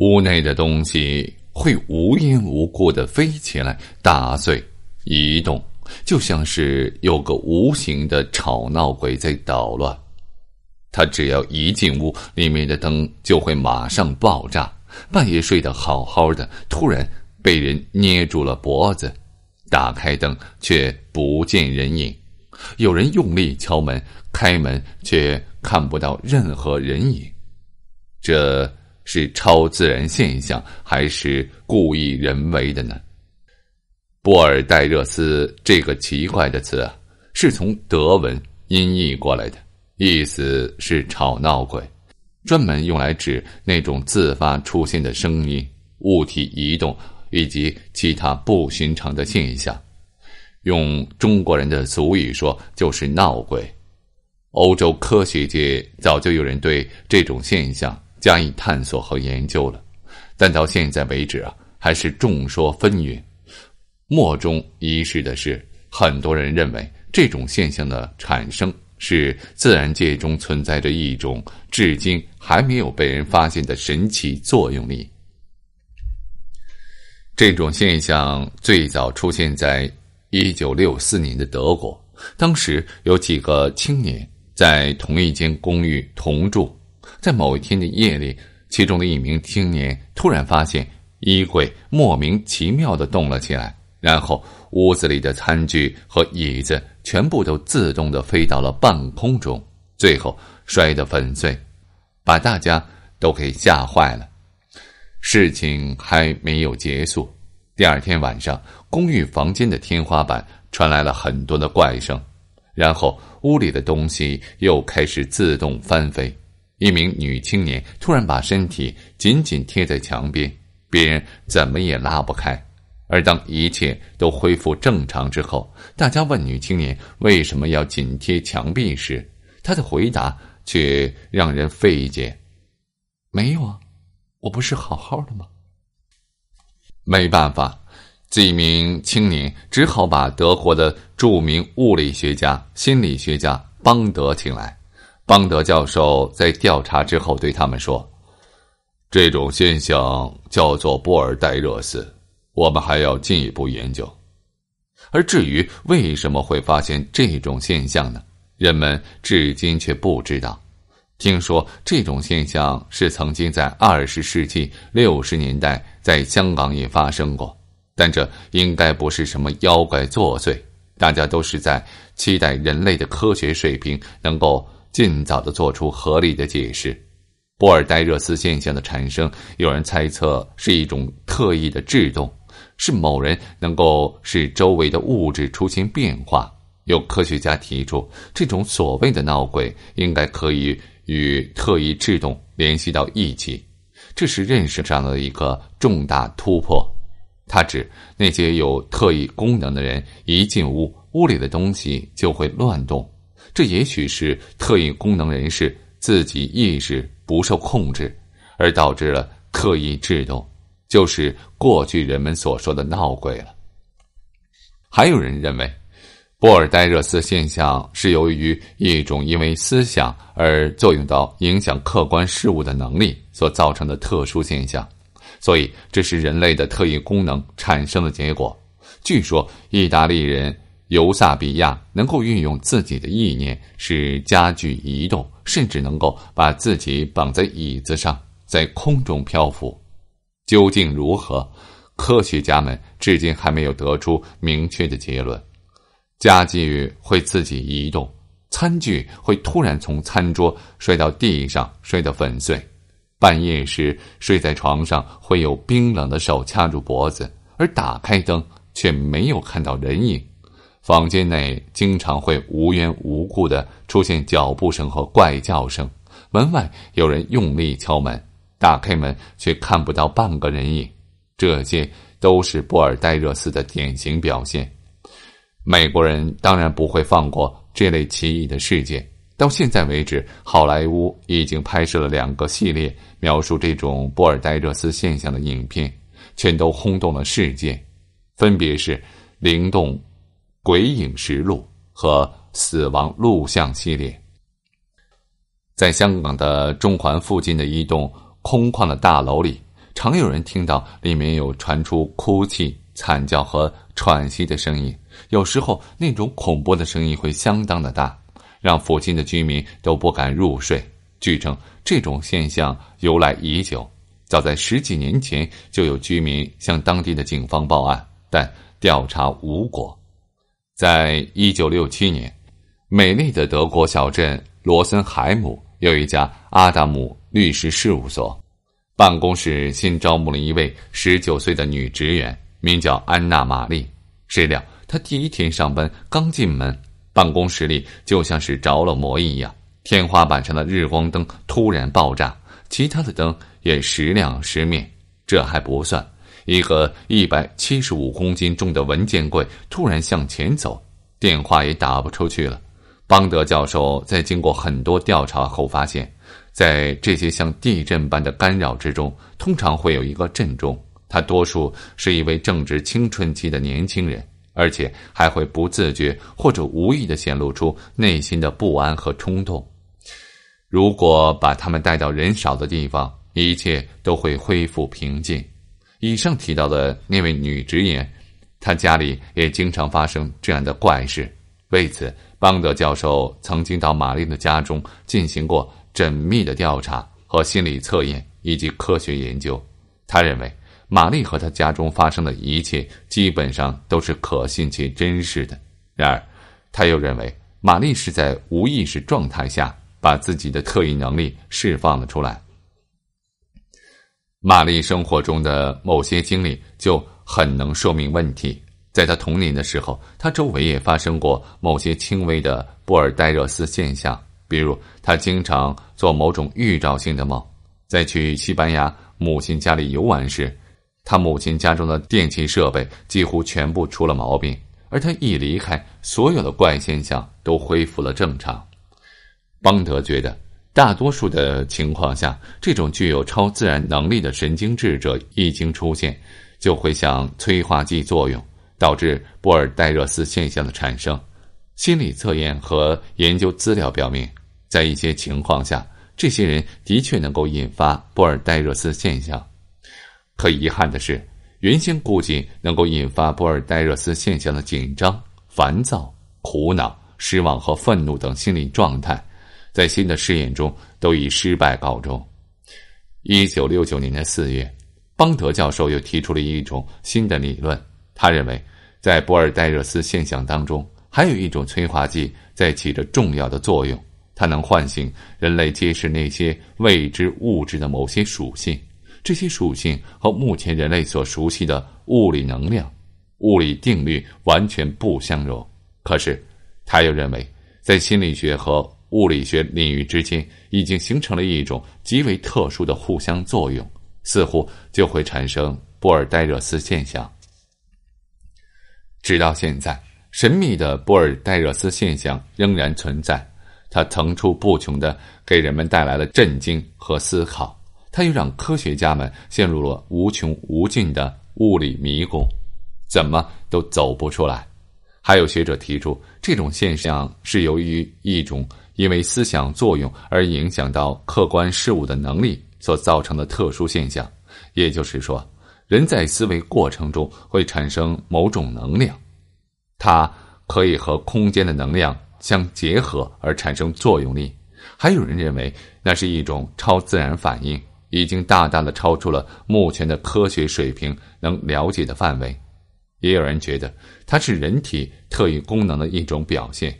屋内的东西会无缘无故的飞起来，打碎、移动，就像是有个无形的吵闹鬼在捣乱。他只要一进屋，里面的灯就会马上爆炸。半夜睡得好好的，突然被人捏住了脖子，打开灯却不见人影。有人用力敲门，开门却看不到任何人影。这是超自然现象，还是故意人为的呢？波尔代热斯这个奇怪的词啊，是从德文音译过来的，意思是吵闹鬼。专门用来指那种自发出现的声音、物体移动以及其他不寻常的现象。用中国人的俗语说，就是闹鬼。欧洲科学界早就有人对这种现象加以探索和研究了，但到现在为止啊，还是众说纷纭。莫衷一是的是，很多人认为这种现象的产生。是自然界中存在着一种至今还没有被人发现的神奇作用力。这种现象最早出现在一九六四年的德国，当时有几个青年在同一间公寓同住，在某一天的夜里，其中的一名青年突然发现衣柜莫名其妙的动了起来，然后屋子里的餐具和椅子。全部都自动的飞到了半空中，最后摔得粉碎，把大家都给吓坏了。事情还没有结束，第二天晚上，公寓房间的天花板传来了很多的怪声，然后屋里的东西又开始自动翻飞。一名女青年突然把身体紧紧贴在墙边，别人怎么也拉不开。而当一切都恢复正常之后，大家问女青年为什么要紧贴墙壁时，她的回答却让人费解：“没有啊，我不是好好的吗？”没办法，这名青年只好把德国的著名物理学家、心理学家邦德请来。邦德教授在调查之后对他们说：“这种现象叫做波尔代热斯。”我们还要进一步研究，而至于为什么会发现这种现象呢？人们至今却不知道。听说这种现象是曾经在二十世纪六十年代在香港也发生过，但这应该不是什么妖怪作祟。大家都是在期待人类的科学水平能够尽早的做出合理的解释。波尔代热斯现象的产生，有人猜测是一种特异的制动。是某人能够使周围的物质出现变化。有科学家提出，这种所谓的闹鬼应该可以与特异制动联系到一起。这是认识上的一个重大突破。他指那些有特异功能的人一进屋，屋里的东西就会乱动。这也许是特异功能人士自己意识不受控制，而导致了特异制动。就是过去人们所说的闹鬼了。还有人认为，波尔代热斯现象是由于一种因为思想而作用到影响客观事物的能力所造成的特殊现象，所以这是人类的特异功能产生的结果。据说，意大利人尤萨比亚能够运用自己的意念使家具移动，甚至能够把自己绑在椅子上，在空中漂浮。究竟如何？科学家们至今还没有得出明确的结论。家具会自己移动，餐具会突然从餐桌摔到地上，摔得粉碎。半夜时睡在床上，会有冰冷的手掐住脖子，而打开灯却没有看到人影。房间内经常会无缘无故的出现脚步声和怪叫声，门外有人用力敲门。打开门，却看不到半个人影，这些都是波尔代热斯的典型表现。美国人当然不会放过这类奇异的事件。到现在为止，好莱坞已经拍摄了两个系列描述这种波尔代热斯现象的影片，全都轰动了世界，分别是《灵动鬼影实录》和《死亡录像》系列。在香港的中环附近的一栋。空旷的大楼里，常有人听到里面有传出哭泣、惨叫和喘息的声音，有时候那种恐怖的声音会相当的大，让附近的居民都不敢入睡。据称，这种现象由来已久，早在十几年前就有居民向当地的警方报案，但调查无果。在一九六七年，美丽的德国小镇罗森海姆有一家阿达姆律师事务所。办公室新招募了一位十九岁的女职员，名叫安娜·玛丽。谁料她第一天上班刚进门，办公室里就像是着了魔一样，天花板上的日光灯突然爆炸，其他的灯也时亮时灭。这还不算，一个一百七十五公斤重的文件柜突然向前走，电话也打不出去了。邦德教授在经过很多调查后发现。在这些像地震般的干扰之中，通常会有一个震中，他多数是一位正值青春期的年轻人，而且还会不自觉或者无意的显露出内心的不安和冲动。如果把他们带到人少的地方，一切都会恢复平静。以上提到的那位女职员，她家里也经常发生这样的怪事。为此，邦德教授曾经到玛丽的家中进行过。缜密的调查和心理测验以及科学研究，他认为玛丽和她家中发生的一切基本上都是可信且真实的。然而，他又认为玛丽是在无意识状态下把自己的特异能力释放了出来。玛丽生活中的某些经历就很能说明问题。在她童年的时候，她周围也发生过某些轻微的布尔代热斯现象。比如，他经常做某种预兆性的梦。在去西班牙母亲家里游玩时，他母亲家中的电器设备几乎全部出了毛病，而他一离开，所有的怪现象都恢复了正常。邦德觉得，大多数的情况下，这种具有超自然能力的神经质者一经出现，就会像催化剂作用，导致波尔代热斯现象的产生。心理测验和研究资料表明。在一些情况下，这些人的确能够引发波尔代热斯现象。可遗憾的是，原先估计能够引发波尔代热斯现象的紧张、烦躁、苦恼、失望和愤怒等心理状态，在新的试验中都以失败告终。一九六九年的四月，邦德教授又提出了一种新的理论。他认为，在波尔代热斯现象当中，还有一种催化剂在起着重要的作用。它能唤醒人类揭示那些未知物质的某些属性，这些属性和目前人类所熟悉的物理能量、物理定律完全不相容。可是，他又认为，在心理学和物理学领域之间已经形成了一种极为特殊的互相作用，似乎就会产生波尔代热斯现象。直到现在，神秘的波尔代热斯现象仍然存在。它层出不穷的给人们带来了震惊和思考，它又让科学家们陷入了无穷无尽的物理迷宫，怎么都走不出来。还有学者提出，这种现象是由于一种因为思想作用而影响到客观事物的能力所造成的特殊现象，也就是说，人在思维过程中会产生某种能量，它可以和空间的能量。相结合而产生作用力，还有人认为那是一种超自然反应，已经大大的超出了目前的科学水平能了解的范围。也有人觉得它是人体特异功能的一种表现。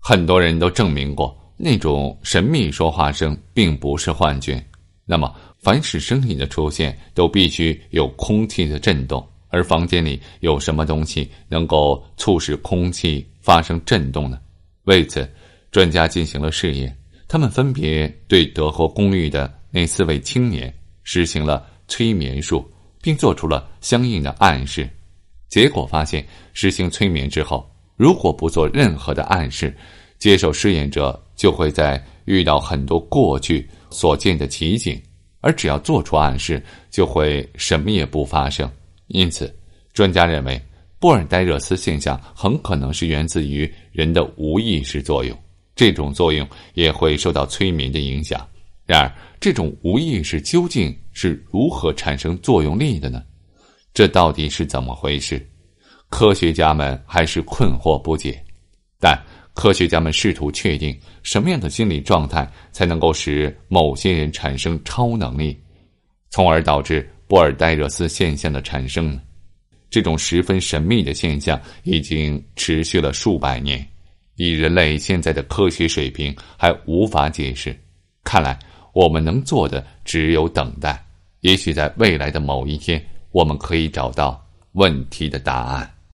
很多人都证明过那种神秘说话声并不是幻觉。那么，凡是声音的出现，都必须有空气的震动。而房间里有什么东西能够促使空气发生震动呢？为此，专家进行了试验。他们分别对德国公寓的那四位青年实行了催眠术，并做出了相应的暗示。结果发现，实行催眠之后，如果不做任何的暗示，接受试验者就会在遇到很多过去所见的奇景；而只要做出暗示，就会什么也不发生。因此，专家认为波尔代热斯现象很可能是源自于人的无意识作用。这种作用也会受到催眠的影响。然而，这种无意识究竟是如何产生作用力的呢？这到底是怎么回事？科学家们还是困惑不解。但科学家们试图确定什么样的心理状态才能够使某些人产生超能力，从而导致波尔代热斯现象的产生呢？这种十分神秘的现象已经持续了数百年，以人类现在的科学水平还无法解释。看来。我们能做的只有等待，也许在未来的某一天，我们可以找到问题的答案。